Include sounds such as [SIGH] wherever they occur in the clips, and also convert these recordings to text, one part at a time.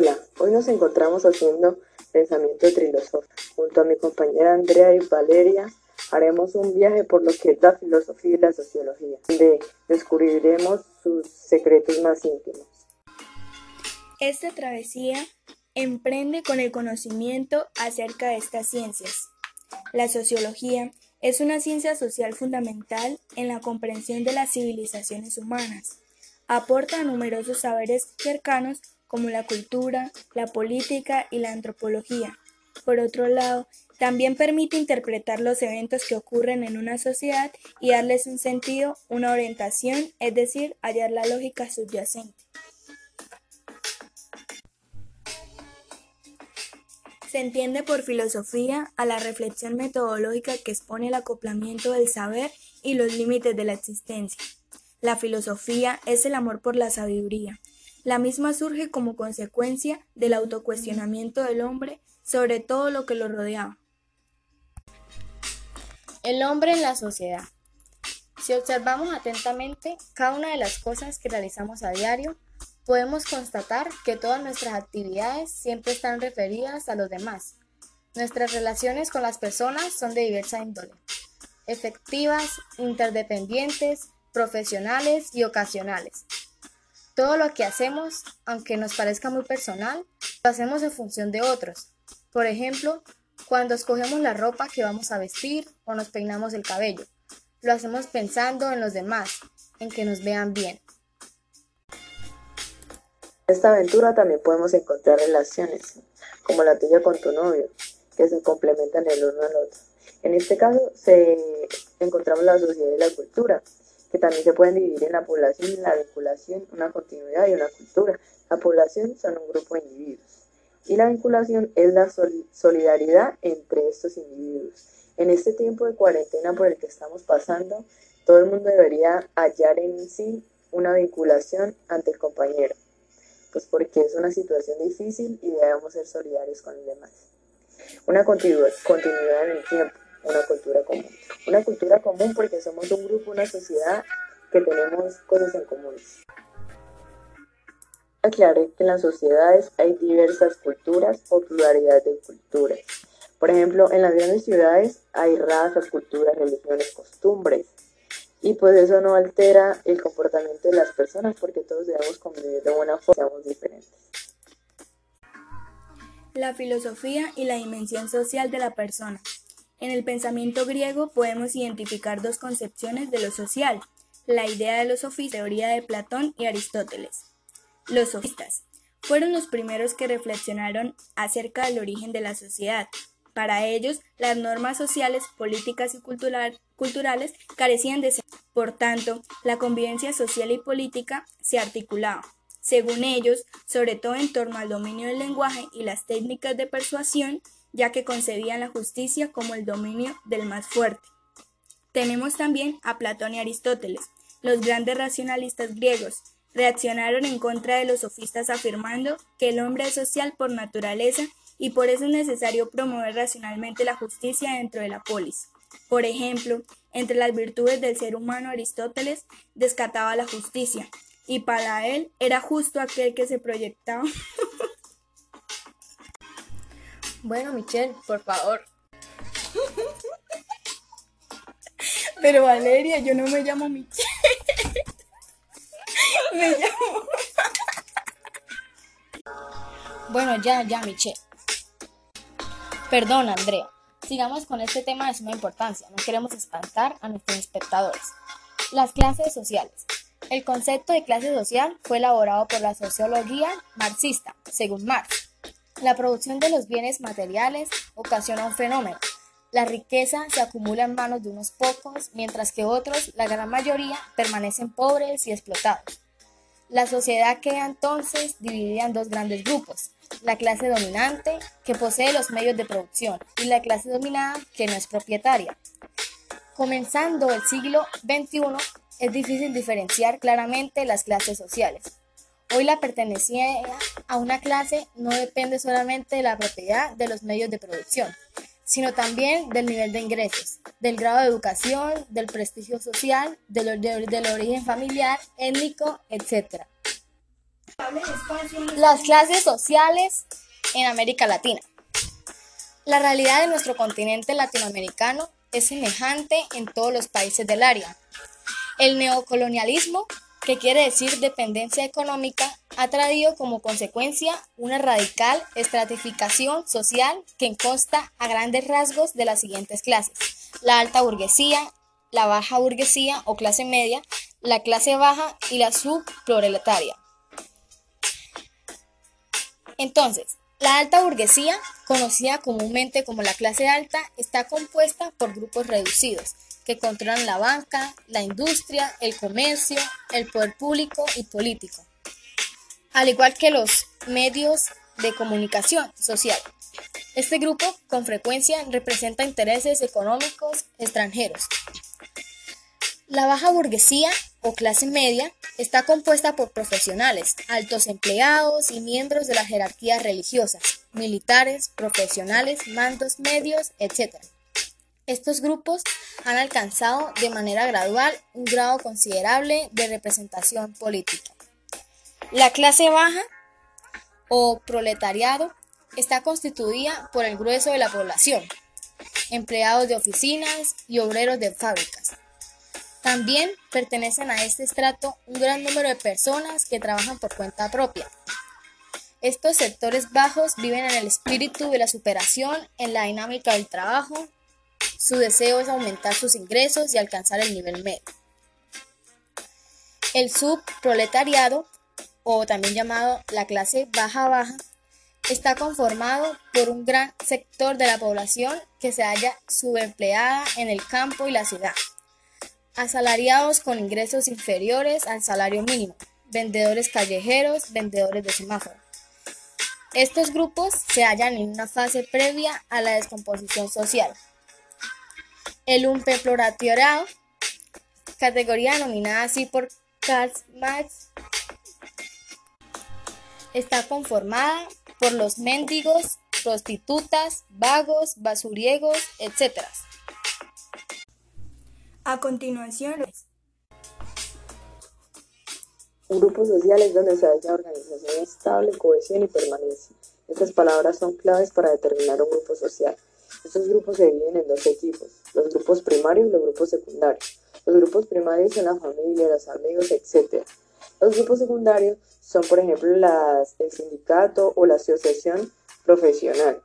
Hola, hoy nos encontramos haciendo pensamiento trilosófico. Junto a mi compañera Andrea y Valeria haremos un viaje por lo que es la filosofía y la sociología, donde descubriremos sus secretos más íntimos. Esta travesía emprende con el conocimiento acerca de estas ciencias. La sociología es una ciencia social fundamental en la comprensión de las civilizaciones humanas. Aporta numerosos saberes cercanos como la cultura, la política y la antropología. Por otro lado, también permite interpretar los eventos que ocurren en una sociedad y darles un sentido, una orientación, es decir, hallar la lógica subyacente. Se entiende por filosofía a la reflexión metodológica que expone el acoplamiento del saber y los límites de la existencia. La filosofía es el amor por la sabiduría, la misma surge como consecuencia del autocuestionamiento del hombre sobre todo lo que lo rodeaba. El hombre en la sociedad. Si observamos atentamente cada una de las cosas que realizamos a diario, podemos constatar que todas nuestras actividades siempre están referidas a los demás. Nuestras relaciones con las personas son de diversa índole, efectivas, interdependientes, profesionales y ocasionales. Todo lo que hacemos, aunque nos parezca muy personal, lo hacemos en función de otros. Por ejemplo, cuando escogemos la ropa que vamos a vestir o nos peinamos el cabello. Lo hacemos pensando en los demás, en que nos vean bien. En esta aventura también podemos encontrar relaciones, como la tuya con tu novio, que se complementan el uno al otro. En este caso, se encontramos la sociedad y la cultura, que también se pueden dividir en la población y la vinculación, una continuidad y una cultura. La población son un grupo de individuos y la vinculación es la solidaridad entre estos individuos. En este tiempo de cuarentena por el que estamos pasando, todo el mundo debería hallar en sí una vinculación ante el compañero, pues porque es una situación difícil y debemos ser solidarios con los demás. Una continuidad en el tiempo una cultura común. Una cultura común porque somos un grupo, una sociedad que tenemos cosas en común. Aclaré que en las sociedades hay diversas culturas o pluralidad de culturas. Por ejemplo, en las grandes ciudades hay razas, culturas, religiones, costumbres. Y pues eso no altera el comportamiento de las personas porque todos debemos convivir de buena forma, diferentes. La filosofía y la dimensión social de la persona. En el pensamiento griego podemos identificar dos concepciones de lo social, la idea de los sofistas, teoría de Platón y Aristóteles. Los sofistas fueron los primeros que reflexionaron acerca del origen de la sociedad. Para ellos, las normas sociales, políticas y culturales carecían de Por tanto, la convivencia social y política se articulaba, según ellos, sobre todo en torno al dominio del lenguaje y las técnicas de persuasión ya que concebían la justicia como el dominio del más fuerte. Tenemos también a Platón y Aristóteles, los grandes racionalistas griegos, reaccionaron en contra de los sofistas afirmando que el hombre es social por naturaleza y por eso es necesario promover racionalmente la justicia dentro de la polis. Por ejemplo, entre las virtudes del ser humano Aristóteles descataba la justicia, y para él era justo aquel que se proyectaba [LAUGHS] Bueno, Michelle, por favor. Pero Valeria, yo no me llamo Michelle. me llamo. Bueno, ya, ya, Michelle. Perdón, Andrea. Sigamos con este tema de suma importancia. No queremos espantar a nuestros espectadores. Las clases sociales. El concepto de clase social fue elaborado por la sociología marxista, según Marx la producción de los bienes materiales ocasiona un fenómeno. La riqueza se acumula en manos de unos pocos, mientras que otros, la gran mayoría, permanecen pobres y explotados. La sociedad queda entonces dividida en dos grandes grupos, la clase dominante, que posee los medios de producción, y la clase dominada, que no es propietaria. Comenzando el siglo XXI, es difícil diferenciar claramente las clases sociales. Hoy la pertenencia a una clase no depende solamente de la propiedad de los medios de producción, sino también del nivel de ingresos, del grado de educación, del prestigio social, del, origen familiar, étnico, etc. Las clases sociales en América Latina. La realidad de nuestro continente latinoamericano es semejante en todos los países del área. El neocolonialismo, que quiere decir dependencia económica, ha traído como consecuencia una radical estratificación social que consta a grandes rasgos de las siguientes clases. La alta burguesía, la baja burguesía o clase media, la clase baja y la subproletaria. Entonces, la alta burguesía, conocida comúnmente como la clase alta, está compuesta por grupos reducidos que controlan la banca, la industria, el comercio, el poder público y político, al igual que los medios de comunicación social. Este grupo con frecuencia representa intereses económicos extranjeros. La baja burguesía o clase media está compuesta por profesionales, altos empleados y miembros de las jerarquías religiosas, militares, profesionales, mandos medios, etc. Estos grupos han alcanzado de manera gradual un grado considerable de representación política. La clase baja o proletariado está constituida por el grueso de la población, empleados de oficinas y obreros de fábricas. También pertenecen a este estrato un gran número de personas que trabajan por cuenta propia. Estos sectores bajos viven en el espíritu de la superación, en la dinámica del trabajo. Su deseo es aumentar sus ingresos y alcanzar el nivel medio. El subproletariado, o también llamado la clase baja-baja, está conformado por un gran sector de la población que se halla subempleada en el campo y la ciudad asalariados con ingresos inferiores al salario mínimo, vendedores callejeros, vendedores de semáforo. Estos grupos se hallan en una fase previa a la descomposición social. El umpeploratiorado, categoría denominada así por Karl Marx, está conformada por los mendigos, prostitutas, vagos, basuriegos, etc. A continuación, un grupo social es donde se halla organización estable, cohesión y permanencia. Estas palabras son claves para determinar un grupo social. Estos grupos se dividen en dos equipos, los grupos primarios y los grupos secundarios. Los grupos primarios son la familia, los amigos, etc. Los grupos secundarios son, por ejemplo, las, el sindicato o la asociación profesional.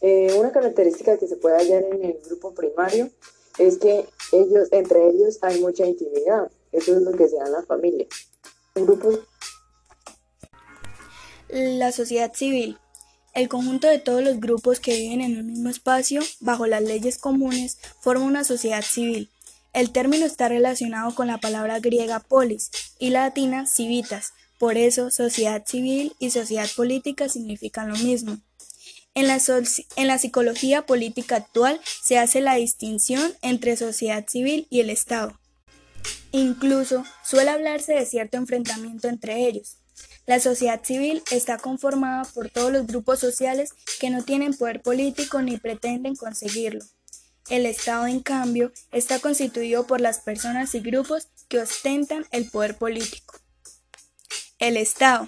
Eh, una característica que se puede hallar en el grupo primario es que ellos, entre ellos hay mucha intimidad. Eso es lo que se da en la familia. grupo... La sociedad civil. El conjunto de todos los grupos que viven en un mismo espacio, bajo las leyes comunes, forma una sociedad civil. El término está relacionado con la palabra griega polis y la latina civitas. Por eso, sociedad civil y sociedad política significan lo mismo. En la, en la, psicología política actual se hace la distinción entre sociedad civil y el Estado. Incluso suele hablarse de cierto enfrentamiento entre ellos. La sociedad civil está conformada por todos los grupos sociales que no tienen poder político ni pretenden conseguirlo. El Estado, en cambio, está constituido por las personas y grupos que ostentan el poder político. El Estado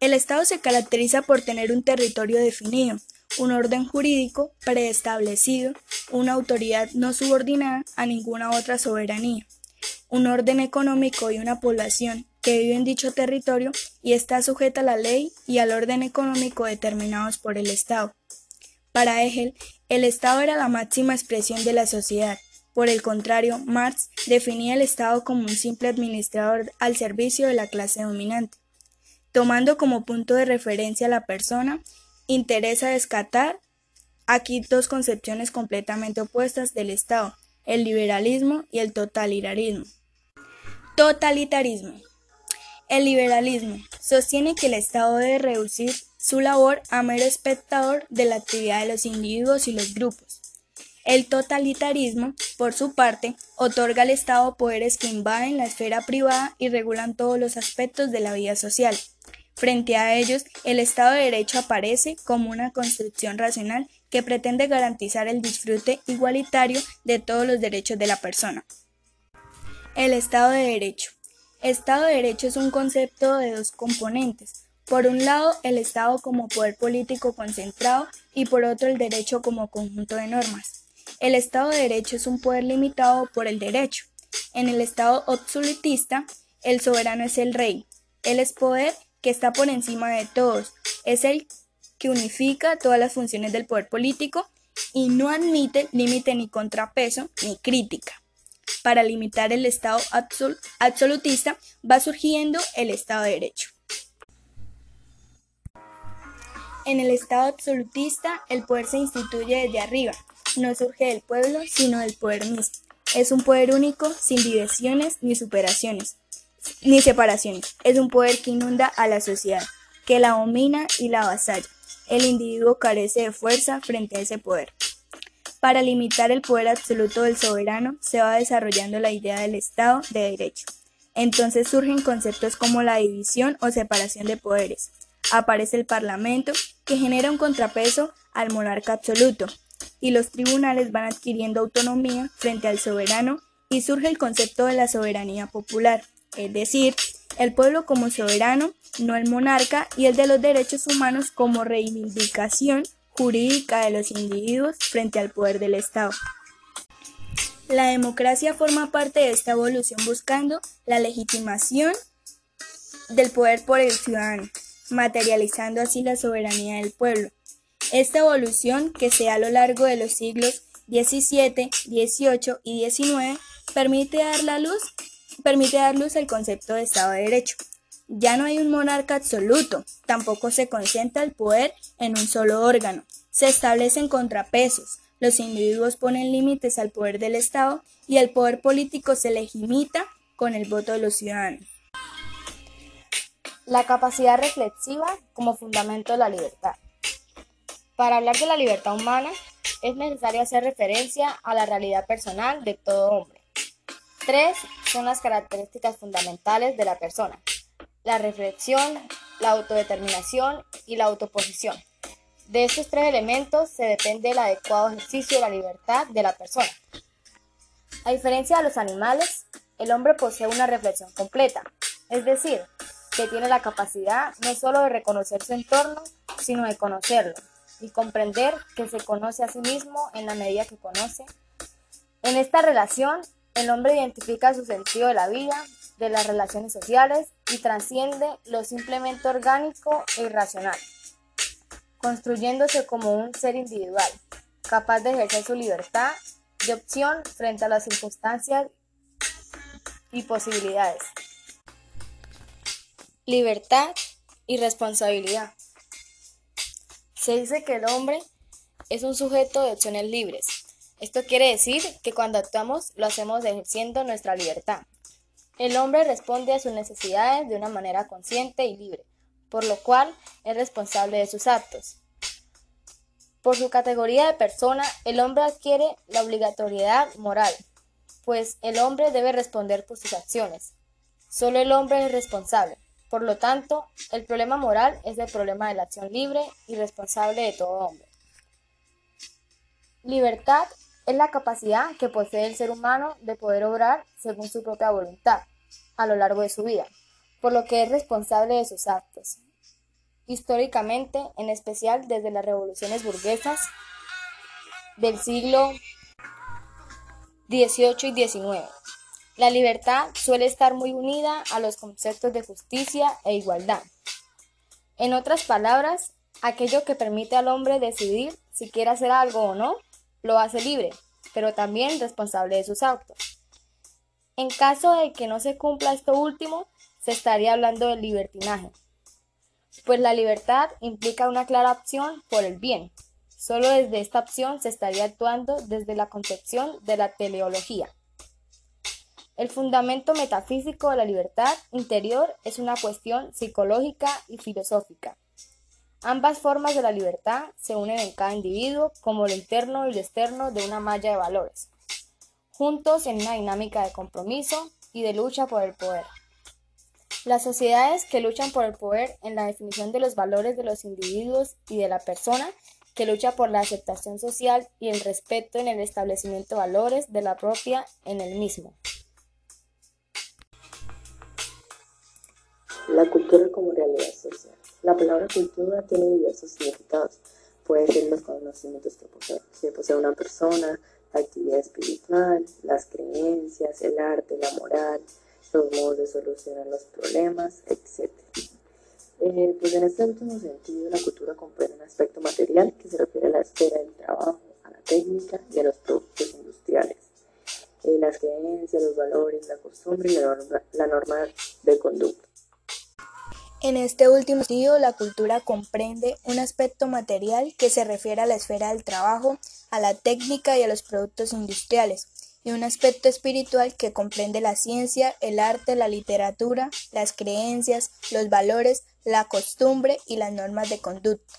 el Estado se caracteriza por tener un territorio definido, un orden jurídico preestablecido, una autoridad no subordinada a ninguna otra soberanía, un orden económico y una población que vive en dicho territorio y está sujeta a la ley y al orden económico determinados por el Estado. Para Hegel, el Estado era la máxima expresión de la sociedad. Por el contrario, Marx definía el Estado como un simple administrador al servicio de la clase dominante. Tomando como punto de referencia a la persona, interesa descartar aquí dos concepciones completamente opuestas del Estado, el liberalismo y el totalitarismo. Totalitarismo. El liberalismo sostiene que el Estado debe reducir su labor a mero espectador de la actividad de los individuos y los grupos. El totalitarismo, por su parte, otorga al Estado poderes que invaden la esfera privada y regulan todos los aspectos de la vida social. Frente a ellos, el Estado de Derecho aparece como una construcción racional que pretende garantizar el disfrute igualitario de todos los derechos de la persona. El Estado de Derecho. Estado de Derecho es un concepto de dos componentes. Por un lado, el Estado como poder político concentrado y por otro el derecho como conjunto de normas. El Estado de Derecho es un poder limitado por el derecho. En el Estado absolutista, el soberano es el rey. Él es poder que está por encima de todos. Es el que unifica todas las funciones del poder político y no admite límite ni contrapeso ni crítica para limitar el Estado absolutista, va surgiendo el Estado de Derecho. En el Estado absolutista, el poder se instituye desde arriba, no surge del pueblo, sino del poder mismo. Es un poder único, sin divisiones ni superaciones, ni separaciones. Es un poder que inunda a la sociedad, que la domina y la avasalla. El individuo carece de fuerza frente a ese poder. Para limitar el poder absoluto del soberano, se va desarrollando la idea del Estado de Derecho. Entonces surgen conceptos como la división o separación de poderes. Aparece el Parlamento, que genera un contrapeso al monarca absoluto, y los tribunales van adquiriendo autonomía frente al soberano y surge el concepto de la soberanía popular, es decir, el pueblo como soberano, no el monarca, y el de los derechos humanos como reivindicación jurídica de los individuos frente al poder del Estado. La democracia forma parte de esta evolución buscando la legitimación del poder por el ciudadano, materializando así la soberanía del pueblo. Esta evolución, que se da a lo largo de los siglos XVII, XVIII y XIX, permite dar, la luz, permite dar luz al concepto de Estado de Derecho. Ya no hay un monarca absoluto, tampoco se concentra el poder en un solo órgano. Se establecen contrapesos, los individuos ponen límites al poder del Estado y el poder político se legimita con el voto de los ciudadanos. La capacidad reflexiva como fundamento de la libertad. Para hablar de la libertad humana es necesario hacer referencia a la realidad personal de todo hombre. Tres son las características fundamentales de la persona la reflexión, la autodeterminación y la autoposición. De estos tres elementos se depende el adecuado ejercicio de la libertad de la persona. A diferencia de los animales, el hombre posee una reflexión completa, es decir, que tiene la capacidad no solo de reconocer su entorno, sino de conocerlo y comprender que se conoce a sí mismo en la medida que conoce. En esta relación, el hombre identifica su sentido de la vida, de las relaciones sociales y trasciende lo simplemente orgánico e irracional, construyéndose como un ser individual, capaz de ejercer su libertad de opción frente a las circunstancias y posibilidades. Libertad y responsabilidad. Se dice que el hombre es un sujeto de opciones libres. Esto quiere decir que cuando actuamos lo hacemos ejerciendo nuestra libertad, el hombre responde a sus necesidades de una manera consciente y libre, por lo cual es responsable de sus actos. Por su categoría de persona, el hombre adquiere la obligatoriedad moral, pues el hombre debe responder por sus acciones. Solo el hombre es responsable. Por lo tanto, el problema moral es el problema de la acción libre y responsable de todo hombre. Libertad es la capacidad que posee el ser humano de poder obrar según su propia voluntad a lo largo de su vida, por lo que es responsable de sus actos. Históricamente, en especial desde las revoluciones burguesas del siglo XVIII y XIX, la libertad suele estar muy unida a los conceptos de justicia e igualdad. En otras palabras, aquello que permite al hombre decidir si quiere hacer algo o no, lo hace libre, pero también responsable de sus actos. En caso de que no se cumpla esto último, se estaría hablando de libertinaje, pues la libertad implica una clara opción por el bien. Solo desde esta opción se estaría actuando desde la concepción de la teleología. El fundamento metafísico de la libertad interior es una cuestión psicológica y filosófica. Ambas formas de la libertad se unen en cada individuo como lo interno y lo externo de una malla de valores juntos en una dinámica de compromiso y de lucha por el poder. Las sociedades que luchan por el poder en la definición de los valores de los individuos y de la persona, que lucha por la aceptación social y el respeto en el establecimiento de valores de la propia en el mismo. La cultura como realidad social. La palabra cultura tiene diversos significados. Puede ser los conocimientos que posee, posee una persona, actividad espiritual, las creencias, el arte, la moral, los modos de solucionar los problemas, etc. Eh, pues en este último sentido, la cultura comprende un aspecto material que se refiere a la esfera del trabajo, a la técnica y a los productos industriales. Eh, las creencias, los valores, la costumbre y la norma, la norma de conducta. En este último sentido, la cultura comprende un aspecto material que se refiere a la esfera del trabajo, a la técnica y a los productos industriales, y un aspecto espiritual que comprende la ciencia, el arte, la literatura, las creencias, los valores, la costumbre y las normas de conducta.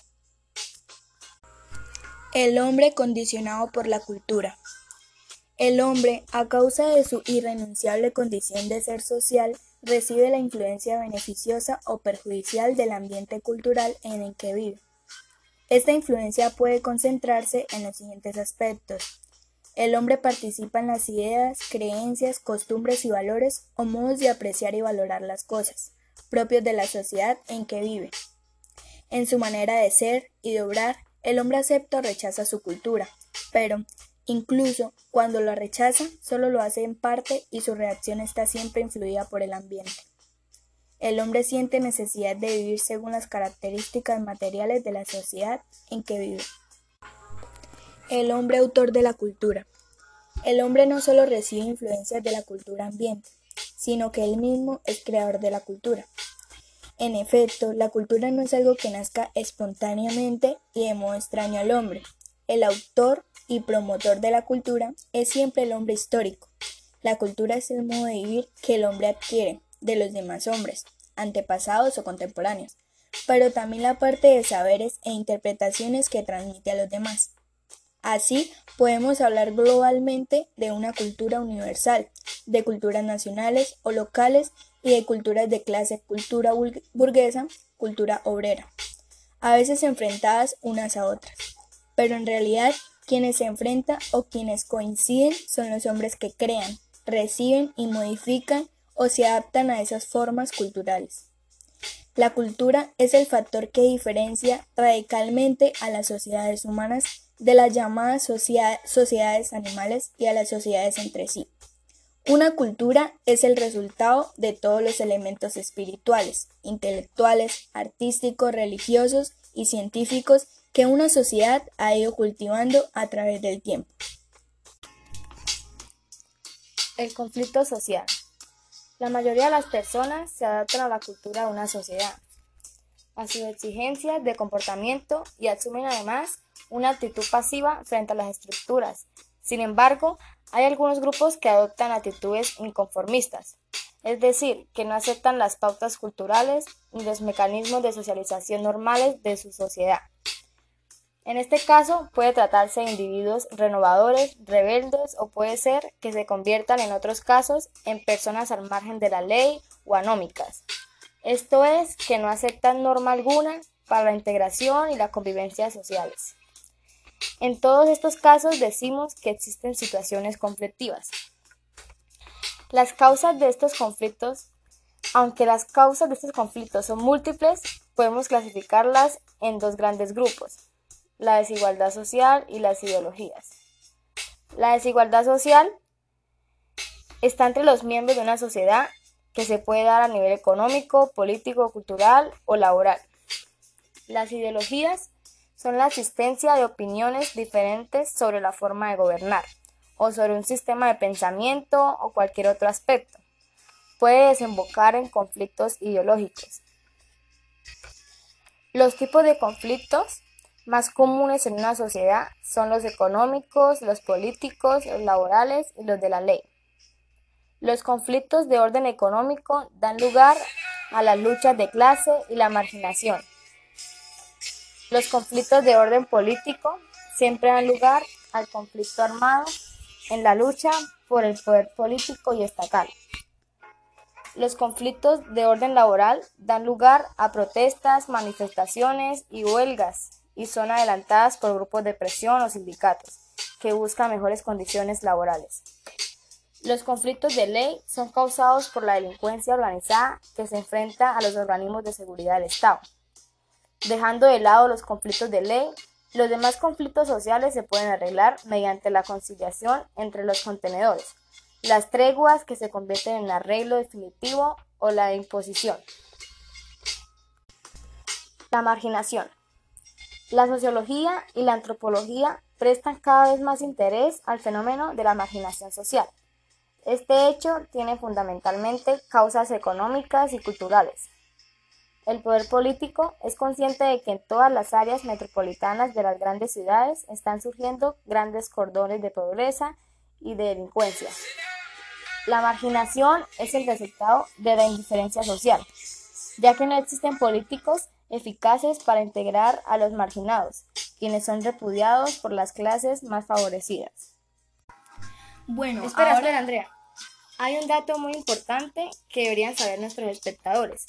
El hombre condicionado por la cultura. El hombre, a causa de su irrenunciable condición de ser social, recibe la influencia beneficiosa o perjudicial del ambiente cultural en el que vive. Esta influencia puede concentrarse en los siguientes aspectos. El hombre participa en las ideas, creencias, costumbres y valores o modos de apreciar y valorar las cosas, propios de la sociedad en que vive. En su manera de ser y de obrar, el hombre acepta o rechaza su cultura, pero Incluso cuando lo rechaza, solo lo hace en parte y su reacción está siempre influida por el ambiente. El hombre siente necesidad de vivir según las características materiales de la sociedad en que vive. El hombre autor de la cultura. El hombre no solo recibe influencias de la cultura ambiente, sino que él mismo es creador de la cultura. En efecto, la cultura no es algo que nazca espontáneamente y de modo extraño al hombre. El autor y promotor de la cultura es siempre el hombre histórico. La cultura es el modo de vivir que el hombre adquiere de los demás hombres, antepasados o contemporáneos, pero también la parte de saberes e interpretaciones que transmite a los demás. Así, podemos hablar globalmente de una cultura universal, de culturas nacionales o locales y de culturas de clase, cultura burguesa, cultura obrera, a veces enfrentadas unas a otras. Pero en realidad quienes se enfrentan o quienes coinciden son los hombres que crean, reciben y modifican o se adaptan a esas formas culturales. La cultura es el factor que diferencia radicalmente a las sociedades humanas de las llamadas sociedades animales y a las sociedades entre sí. Una cultura es el resultado de todos los elementos espirituales, intelectuales, artísticos, religiosos y científicos que una sociedad ha ido cultivando a través del tiempo. El conflicto social. La mayoría de las personas se adaptan a la cultura de una sociedad, a sus exigencias de comportamiento y asumen además una actitud pasiva frente a las estructuras. Sin embargo, hay algunos grupos que adoptan actitudes inconformistas, es decir, que no aceptan las pautas culturales ni los mecanismos de socialización normales de su sociedad. En este caso puede tratarse de individuos renovadores, rebeldes o puede ser que se conviertan en otros casos en personas al margen de la ley o anómicas. Esto es, que no aceptan norma alguna para la integración y la convivencia sociales. En todos estos casos decimos que existen situaciones conflictivas. Las causas de estos conflictos, aunque las causas de estos conflictos son múltiples, podemos clasificarlas en dos grandes grupos la desigualdad social y las ideologías. La desigualdad social está entre los miembros de una sociedad que se puede dar a nivel económico, político, cultural o laboral. Las ideologías son la existencia de opiniones diferentes sobre la forma de gobernar o sobre un sistema de pensamiento o cualquier otro aspecto. Puede desembocar en conflictos ideológicos. Los tipos de conflictos más comunes en una sociedad son los económicos, los políticos, los laborales y los de la ley. Los conflictos de orden económico dan lugar a las luchas de clase y la marginación. Los conflictos de orden político siempre dan lugar al conflicto armado en la lucha por el poder político y estatal. Los conflictos de orden laboral dan lugar a protestas, manifestaciones y huelgas y son adelantadas por grupos de presión o sindicatos que buscan mejores condiciones laborales. Los conflictos de ley son causados por la delincuencia organizada que se enfrenta a los organismos de seguridad del Estado. Dejando de lado los conflictos de ley, los demás conflictos sociales se pueden arreglar mediante la conciliación entre los contenedores, las treguas que se convierten en arreglo definitivo o la imposición. La marginación. La sociología y la antropología prestan cada vez más interés al fenómeno de la marginación social. Este hecho tiene fundamentalmente causas económicas y culturales. El poder político es consciente de que en todas las áreas metropolitanas de las grandes ciudades están surgiendo grandes cordones de pobreza y de delincuencia. La marginación es el resultado de la indiferencia social, ya que no existen políticos eficaces para integrar a los marginados, quienes son repudiados por las clases más favorecidas. Bueno, espera, espera, Andrea. Hay un dato muy importante que deberían saber nuestros espectadores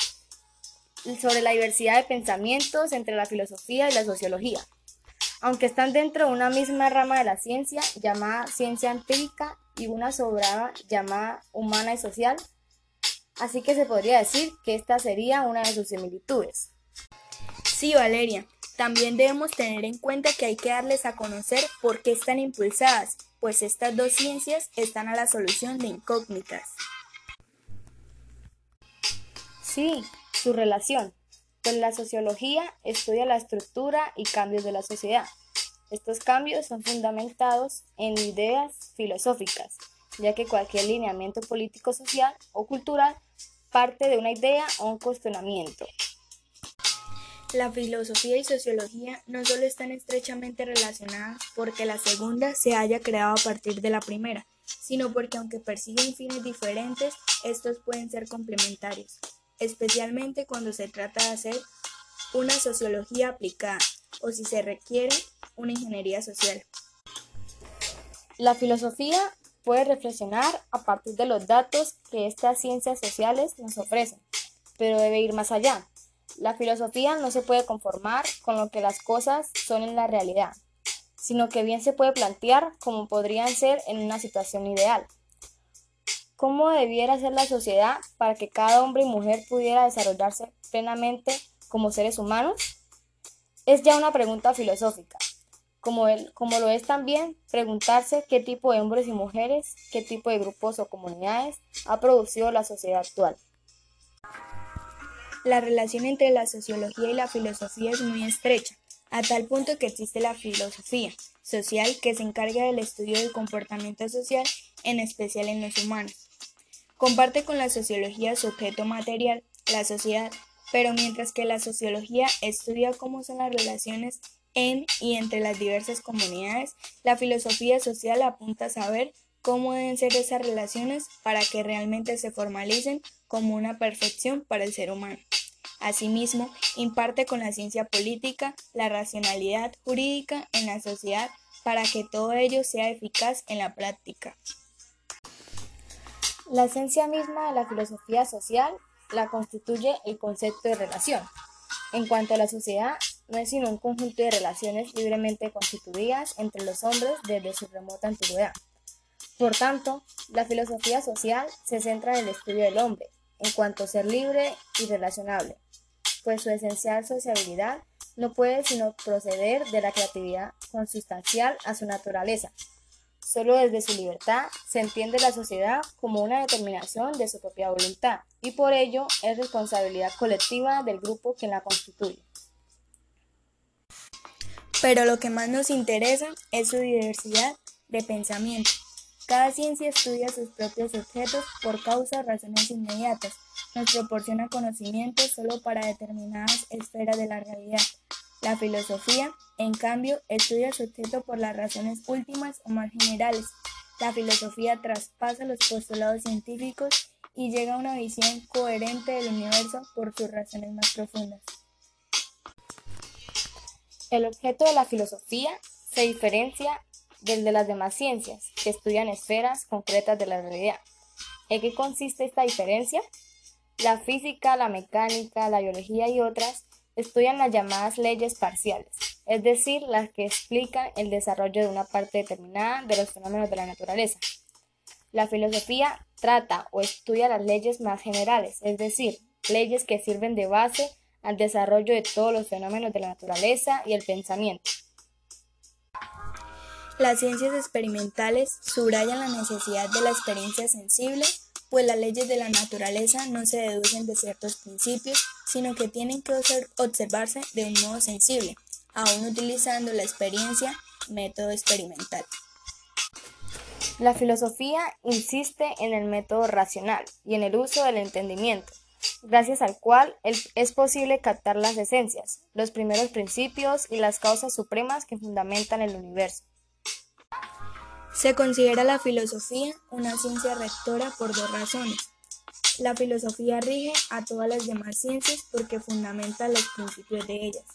sobre la diversidad de pensamientos entre la filosofía y la sociología. Aunque están dentro de una misma rama de la ciencia llamada ciencia empírica y una sobrada llamada humana y social, así que se podría decir que esta sería una de sus similitudes. Sí, Valeria. También debemos tener en cuenta que hay que darles a conocer por qué están impulsadas, pues estas dos ciencias están a la solución de incógnitas. Sí, su relación. Pues la sociología estudia la estructura y cambios de la sociedad. Estos cambios son fundamentados en ideas filosóficas, ya que cualquier lineamiento político, social o cultural parte de una idea o un cuestionamiento. La filosofía y sociología no solo están estrechamente relacionadas porque la segunda se haya creado a partir de la primera, sino porque aunque persiguen fines diferentes, estos pueden ser complementarios, especialmente cuando se trata de hacer una sociología aplicada o si se requiere una ingeniería social. La filosofía puede reflexionar a partir de los datos que estas ciencias sociales nos ofrecen, pero debe ir más allá la filosofía no se puede conformar con lo que las cosas son en la realidad, sino que bien se puede plantear como podrían ser en una situación ideal. ¿Cómo debiera ser la sociedad para que cada hombre y mujer pudiera desarrollarse plenamente como seres humanos? Es ya una pregunta filosófica, como, como lo es también preguntarse qué tipo de hombres y mujeres, qué tipo de grupos o comunidades ha producido la sociedad actual. La relación entre la sociología y la filosofía es muy estrecha, a tal punto que existe la filosofía social que se encarga del estudio del comportamiento social, en especial en los humanos. Comparte con la sociología su objeto material, la sociedad, pero mientras que la sociología estudia cómo son las relaciones en y entre las diversas comunidades, la filosofía social apunta a saber cómo deben ser esas relaciones para que realmente se formalicen como una perfección para el ser humano. Asimismo, imparte con la ciencia política la racionalidad jurídica en la sociedad para que todo ello sea eficaz en la práctica. La esencia misma de la filosofía social la constituye el concepto de relación. En cuanto a la sociedad, no es sino un conjunto de relaciones libremente constituidas entre los hombres desde su remota antigüedad. Por tanto, la filosofía social se centra en el estudio del hombre, en cuanto a ser libre y relacionable, pues su esencial sociabilidad no puede sino proceder de la creatividad consustancial a su naturaleza. Solo desde su libertad se entiende la sociedad como una determinación de su propia voluntad y por ello es responsabilidad colectiva del grupo que la constituye. Pero lo que más nos interesa es su diversidad de pensamiento. Cada ciencia estudia sus propios objetos por causas razones inmediatas nos proporciona conocimientos solo para determinadas esferas de la realidad. La filosofía, en cambio, estudia su objeto por las razones últimas o más generales. La filosofía traspasa los postulados científicos y llega a una visión coherente del universo por sus razones más profundas. El objeto de la filosofía se diferencia del de las demás ciencias, que estudian esferas concretas de la realidad. ¿En qué consiste esta diferencia? La física, la mecánica, la biología y otras estudian las llamadas leyes parciales, es decir, las que explican el desarrollo de una parte determinada de los fenómenos de la naturaleza. La filosofía trata o estudia las leyes más generales, es decir, leyes que sirven de base al desarrollo de todos los fenómenos de la naturaleza y el pensamiento. Las ciencias experimentales subrayan la necesidad de la experiencia sensible, pues las leyes de la naturaleza no se deducen de ciertos principios, sino que tienen que observarse de un modo sensible, aún utilizando la experiencia método experimental. La filosofía insiste en el método racional y en el uso del entendimiento, gracias al cual es posible captar las esencias, los primeros principios y las causas supremas que fundamentan el universo. Se considera la filosofía una ciencia rectora por dos razones. La filosofía rige a todas las demás ciencias porque fundamenta los principios de ellas.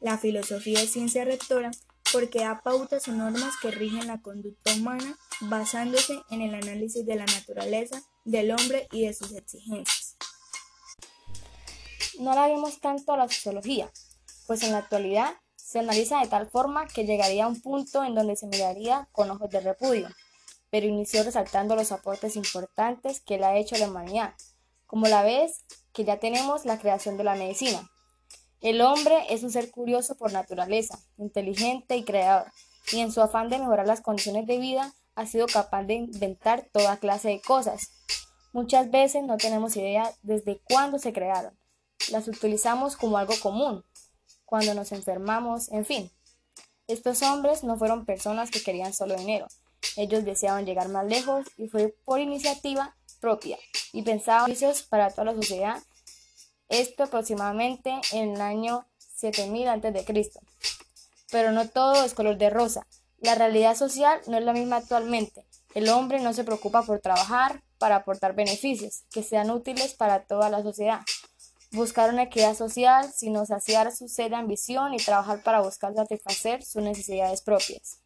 La filosofía es ciencia rectora porque da pautas o normas que rigen la conducta humana basándose en el análisis de la naturaleza, del hombre y de sus exigencias. No haremos tanto a la sociología, pues en la actualidad se analiza de tal forma que llegaría a un punto en donde se miraría con ojos de repudio, pero inició resaltando los aportes importantes que le ha hecho la humanidad, como la vez que ya tenemos la creación de la medicina, el hombre es un ser curioso por naturaleza, inteligente y creador, y en su afán de mejorar las condiciones de vida ha sido capaz de inventar toda clase de cosas. Muchas veces no tenemos idea desde cuándo se crearon. Las utilizamos como algo común, cuando nos enfermamos, en fin. Estos hombres no fueron personas que querían solo dinero. Ellos deseaban llegar más lejos y fue por iniciativa propia y pensaban para toda la sociedad esto aproximadamente en el año 7000 a.C. Pero no todo es color de rosa. La realidad social no es la misma actualmente. El hombre no se preocupa por trabajar para aportar beneficios que sean útiles para toda la sociedad. Buscar una equidad social, sino saciar su sed de ambición y trabajar para buscar satisfacer sus necesidades propias.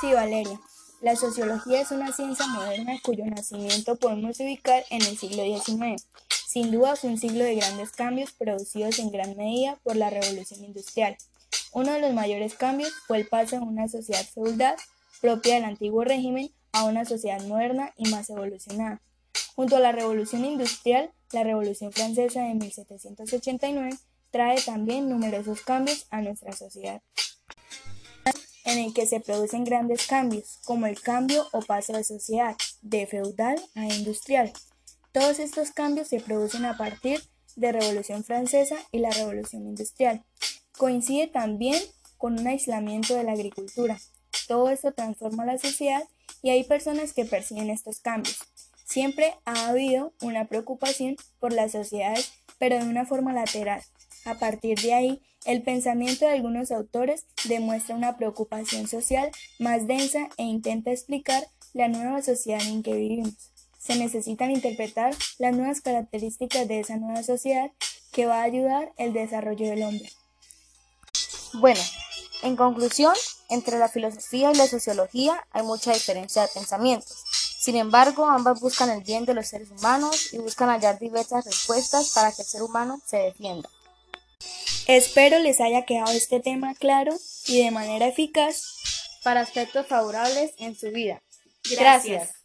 Sí, Valeria. La sociología es una ciencia moderna cuyo nacimiento podemos ubicar en el siglo XIX sin duda fue un siglo de grandes cambios producidos en gran medida por la revolución industrial. Uno de los mayores cambios fue el paso de una sociedad feudal propia del antiguo régimen a una sociedad moderna y más evolucionada. Junto a la revolución industrial, la revolución francesa de 1789 trae también numerosos cambios a nuestra sociedad en el que se producen grandes cambios, como el cambio o paso de sociedad de feudal a industrial, todos estos cambios se producen a partir de Revolución Francesa y la Revolución Industrial. Coincide también con un aislamiento de la agricultura. Todo esto transforma la sociedad y hay personas que persiguen estos cambios. Siempre ha habido una preocupación por las sociedades, pero de una forma lateral. A partir de ahí, el pensamiento de algunos autores demuestra una preocupación social más densa e intenta explicar la nueva sociedad en que vivimos se necesitan interpretar las nuevas características de esa nueva sociedad que va a ayudar el desarrollo del hombre. Bueno, en conclusión, entre la filosofía y la sociología hay mucha diferencia de pensamientos. Sin embargo, ambas buscan el bien de los seres humanos y buscan hallar diversas respuestas para que el ser humano se defienda. Espero les haya quedado este tema claro y de manera eficaz para aspectos favorables en su vida. Gracias.